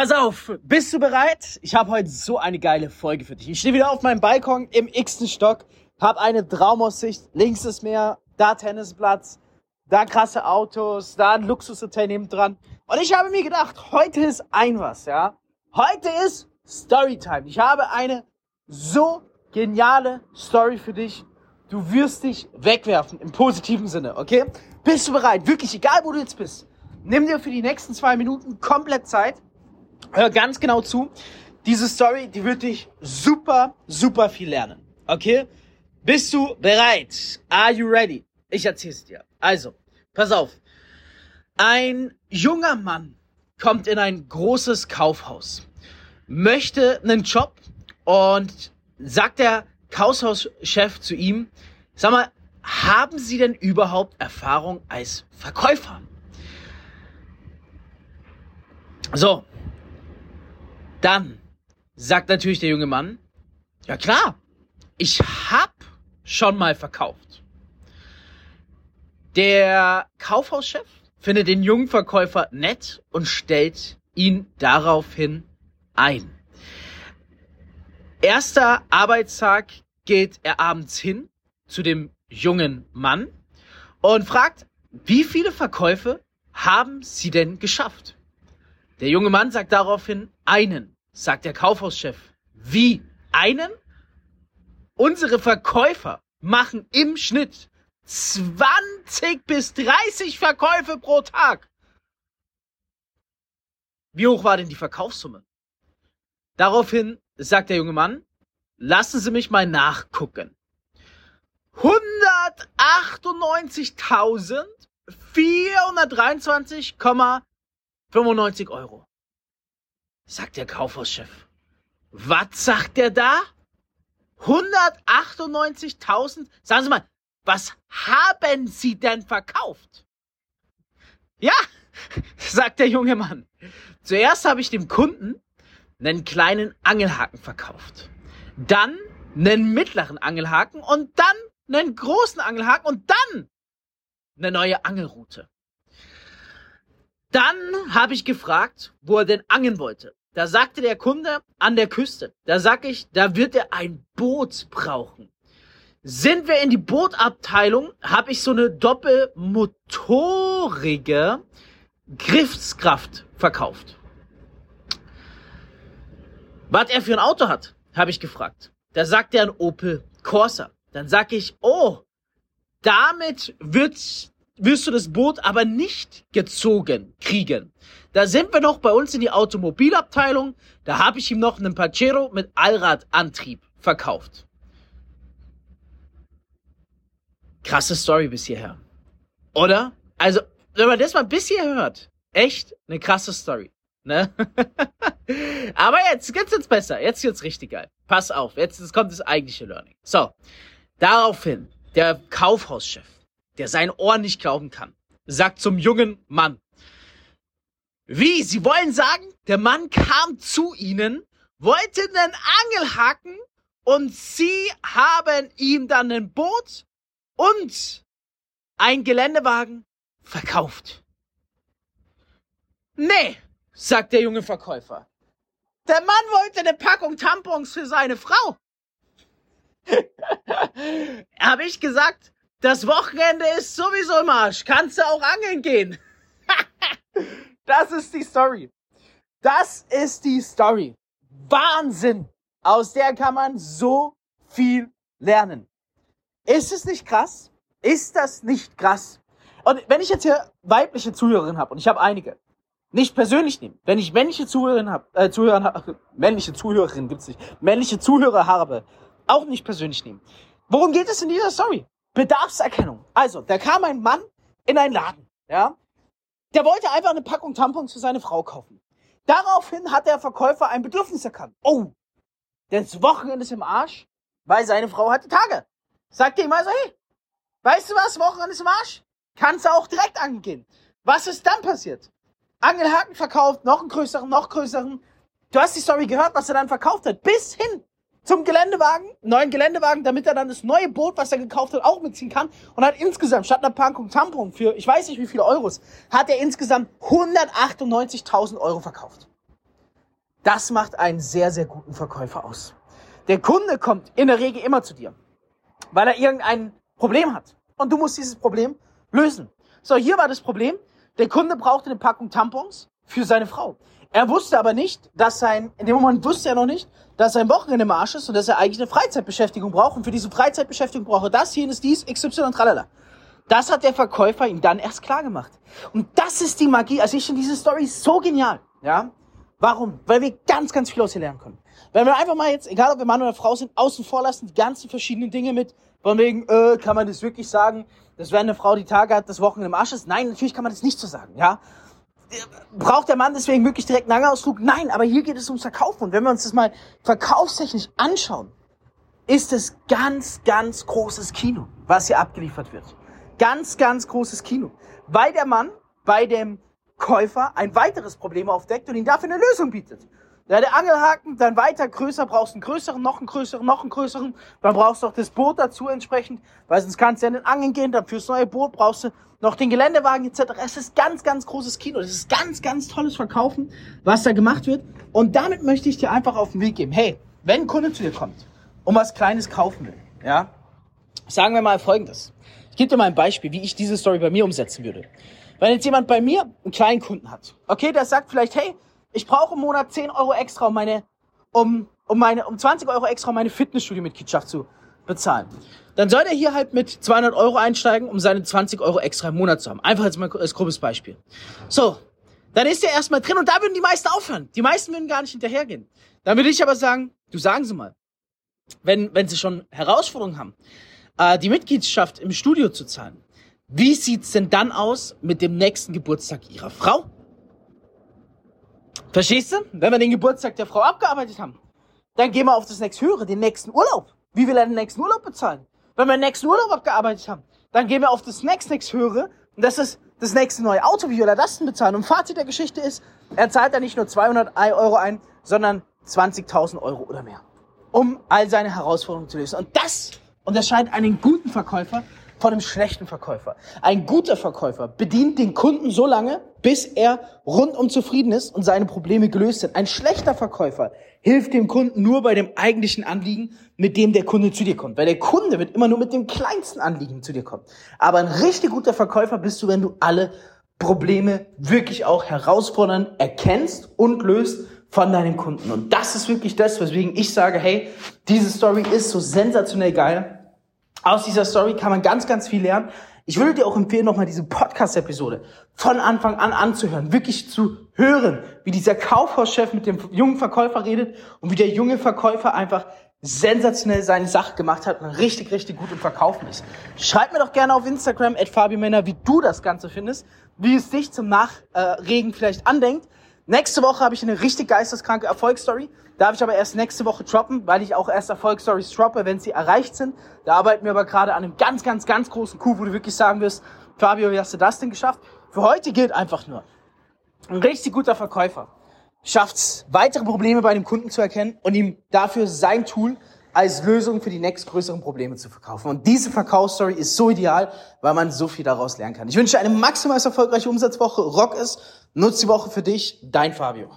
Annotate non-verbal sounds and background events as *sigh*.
Pass auf, bist du bereit? Ich habe heute so eine geile Folge für dich. Ich stehe wieder auf meinem Balkon im x-ten Stock, hab eine Traumaussicht. Links ist Meer, da Tennisplatz, da krasse Autos, da ein Luxushotel neben dran. Und ich habe mir gedacht, heute ist ein was, ja? Heute ist Storytime. Ich habe eine so geniale Story für dich. Du wirst dich wegwerfen im positiven Sinne, okay? Bist du bereit? Wirklich, egal wo du jetzt bist. Nimm dir für die nächsten zwei Minuten komplett Zeit Hör ganz genau zu. Diese Story, die wird dich super, super viel lernen. Okay? Bist du bereit? Are you ready? Ich erzähl's dir. Also, pass auf. Ein junger Mann kommt in ein großes Kaufhaus, möchte einen Job und sagt der Kaufhauschef zu ihm, sag mal, haben Sie denn überhaupt Erfahrung als Verkäufer? So, dann sagt natürlich der junge Mann, ja klar, ich hab schon mal verkauft. Der Kaufhauschef findet den jungen Verkäufer nett und stellt ihn daraufhin ein. Erster Arbeitstag geht er abends hin zu dem jungen Mann und fragt, wie viele Verkäufe haben Sie denn geschafft? Der junge Mann sagt daraufhin einen, sagt der Kaufhauschef. Wie? Einen? Unsere Verkäufer machen im Schnitt 20 bis 30 Verkäufe pro Tag. Wie hoch war denn die Verkaufssumme? Daraufhin sagt der junge Mann, lassen Sie mich mal nachgucken. 198.423,5 95 Euro. Sagt der Kaufhauschef. Was sagt der da? 198.000? Sagen Sie mal, was haben Sie denn verkauft? Ja, *laughs* sagt der junge Mann. Zuerst habe ich dem Kunden einen kleinen Angelhaken verkauft. Dann einen mittleren Angelhaken und dann einen großen Angelhaken und dann eine neue Angelroute. Dann habe ich gefragt, wo er denn angeln wollte. Da sagte der Kunde an der Küste. Da sag ich, da wird er ein Boot brauchen. Sind wir in die Bootabteilung, habe ich so eine doppelmotorige Griffskraft verkauft. Was er für ein Auto hat, habe ich gefragt. Da sagt er ein Opel Corsa. Dann sag ich, oh, damit wird wirst du das Boot aber nicht gezogen kriegen. Da sind wir noch bei uns in die Automobilabteilung. Da habe ich ihm noch einen Pajero mit Allradantrieb verkauft. Krasse Story bis hierher. Oder? Also, wenn man das mal bis hier hört, echt eine krasse Story. Ne? *laughs* Aber jetzt geht's jetzt besser. Jetzt wird's richtig geil. Pass auf, jetzt, jetzt kommt das eigentliche Learning. So, daraufhin, der Kaufhauschef der sein Ohr nicht glauben kann, sagt zum jungen Mann, wie, Sie wollen sagen, der Mann kam zu Ihnen, wollte einen Angelhaken und Sie haben ihm dann ein Boot und ein Geländewagen verkauft. Nee, sagt der junge Verkäufer. Der Mann wollte eine Packung Tampons für seine Frau. *laughs* Habe ich gesagt, das Wochenende ist sowieso im Arsch. Kannst du auch angeln gehen? *laughs* das ist die Story. Das ist die Story. Wahnsinn. Aus der kann man so viel lernen. Ist es nicht krass? Ist das nicht krass? Und wenn ich jetzt hier weibliche Zuhörerinnen habe, und ich habe einige, nicht persönlich nehmen, wenn ich männliche Zuhörerinnen habe, äh, Zuhörer, *laughs* männliche Zuhörerinnen gibt's nicht, männliche Zuhörer habe, auch nicht persönlich nehmen. Worum geht es in dieser Story? Bedarfserkennung. Also, da kam ein Mann in einen Laden, ja. Der wollte einfach eine Packung Tampons für seine Frau kaufen. Daraufhin hat der Verkäufer ein Bedürfnis erkannt. Oh, das Wochenende ist im Arsch, weil seine Frau hatte Tage. Sagt ihm also, hey, weißt du was, Wochenende ist im Arsch? Kannst du auch direkt angehen. Was ist dann passiert? Angelhaken verkauft, noch einen größeren, noch größeren. Du hast die Story gehört, was er dann verkauft hat. Bis hin zum Geländewagen, neuen Geländewagen, damit er dann das neue Boot, was er gekauft hat, auch mitziehen kann. Und hat insgesamt statt einer Packung Tampon für, ich weiß nicht wie viele Euros, hat er insgesamt 198.000 Euro verkauft. Das macht einen sehr, sehr guten Verkäufer aus. Der Kunde kommt in der Regel immer zu dir, weil er irgendein Problem hat. Und du musst dieses Problem lösen. So, hier war das Problem. Der Kunde brauchte eine Packung Tampons für seine Frau. Er wusste aber nicht, dass sein, in dem Moment wusste er noch nicht, dass sein Wochenende im Arsch ist und dass er eigentlich eine Freizeitbeschäftigung braucht. Und für diese Freizeitbeschäftigung braucht er das, jenes, dies, XY und tralala. Das hat der Verkäufer ihm dann erst klar gemacht. Und das ist die Magie. Also ich finde diese Story so genial. Ja? Warum? Weil wir ganz, ganz viel aus ihr lernen können. Wenn wir einfach mal jetzt, egal ob wir Mann oder Frau sind, außen vor lassen, die ganzen verschiedenen Dinge mit, von wegen, äh, kann man das wirklich sagen, dass wenn eine Frau die Tage hat, das Wochenende im Arsch ist? Nein, natürlich kann man das nicht so sagen, ja. Braucht der Mann deswegen wirklich direkt einen Langausflug? Nein, aber hier geht es ums Verkaufen. Und wenn wir uns das mal verkaufstechnisch anschauen, ist es ganz, ganz großes Kino, was hier abgeliefert wird. Ganz, ganz großes Kino. Weil der Mann bei dem Käufer ein weiteres Problem aufdeckt und ihm dafür eine Lösung bietet. Ja, der Angelhaken, dann weiter größer, brauchst einen größeren, noch einen größeren, noch einen größeren. Dann brauchst du auch das Boot dazu entsprechend, weil sonst kannst du ja den Angeln gehen, dann fürs neue Boot brauchst du noch den Geländewagen etc. Es ist ganz, ganz großes Kino. Das ist ganz, ganz tolles Verkaufen, was da gemacht wird. Und damit möchte ich dir einfach auf den Weg geben. Hey, wenn ein Kunde zu dir kommt und was Kleines kaufen will, ja, sagen wir mal Folgendes. Ich gebe dir mal ein Beispiel, wie ich diese Story bei mir umsetzen würde. Wenn jetzt jemand bei mir einen kleinen Kunden hat, okay, der sagt vielleicht, hey, ich brauche im Monat 10 Euro extra, um meine, um, um meine, um 20 Euro extra, um meine Fitnessstudio-Mitgliedschaft zu bezahlen. Dann soll er hier halt mit 200 Euro einsteigen, um seine 20 Euro extra im Monat zu haben. Einfach als, als grobes Beispiel. So. Dann ist er erstmal drin und da würden die meisten aufhören. Die meisten würden gar nicht hinterhergehen. Dann würde ich aber sagen, du sagen sie mal. Wenn, wenn sie schon Herausforderungen haben, äh, die Mitgliedschaft im Studio zu zahlen, wie sieht's denn dann aus mit dem nächsten Geburtstag Ihrer Frau? Verstehst du? Wenn wir den Geburtstag der Frau abgearbeitet haben, dann gehen wir auf das nächste Höhere, den nächsten Urlaub. Wie will er den nächsten Urlaub bezahlen? Wenn wir den nächsten Urlaub abgearbeitet haben, dann gehen wir auf das nächste, nächste Höhere und das ist das nächste neue Auto. Wie will er das denn bezahlen? Und Fazit der Geschichte ist, er zahlt da nicht nur 200 Euro ein, sondern 20.000 Euro oder mehr, um all seine Herausforderungen zu lösen. Und das unterscheidet einen guten Verkäufer von einem schlechten Verkäufer. Ein guter Verkäufer bedient den Kunden so lange, bis er rundum zufrieden ist und seine Probleme gelöst sind. Ein schlechter Verkäufer hilft dem Kunden nur bei dem eigentlichen Anliegen, mit dem der Kunde zu dir kommt. Weil der Kunde wird immer nur mit dem kleinsten Anliegen zu dir kommen. Aber ein richtig guter Verkäufer bist du, wenn du alle Probleme wirklich auch herausfordern, erkennst und löst von deinem Kunden. Und das ist wirklich das, weswegen ich sage, hey, diese Story ist so sensationell geil aus dieser Story kann man ganz, ganz viel lernen. Ich würde dir auch empfehlen, nochmal diese Podcast-Episode von Anfang an anzuhören, wirklich zu hören, wie dieser Kaufhauschef mit dem jungen Verkäufer redet und wie der junge Verkäufer einfach sensationell seine Sache gemacht hat und richtig, richtig gut im Verkaufen ist. Schreib mir doch gerne auf Instagram, at Männer, wie du das Ganze findest, wie es dich zum Nachregen vielleicht andenkt. Nächste Woche habe ich eine richtig geisteskranke Erfolgsstory. Darf ich aber erst nächste Woche droppen, weil ich auch erst Erfolgsstories droppe, wenn sie erreicht sind. Da arbeiten wir aber gerade an einem ganz, ganz, ganz großen Coup, wo du wirklich sagen wirst, Fabio, wie hast du das denn geschafft? Für heute gilt einfach nur, ein richtig guter Verkäufer schafft es, weitere Probleme bei dem Kunden zu erkennen und ihm dafür sein Tool als Lösung für die nächstgrößeren Probleme zu verkaufen. Und diese Verkaufsstory ist so ideal, weil man so viel daraus lernen kann. Ich wünsche eine maximal erfolgreiche Umsatzwoche. Rock es. Nutz die Woche für dich. Dein Fabio.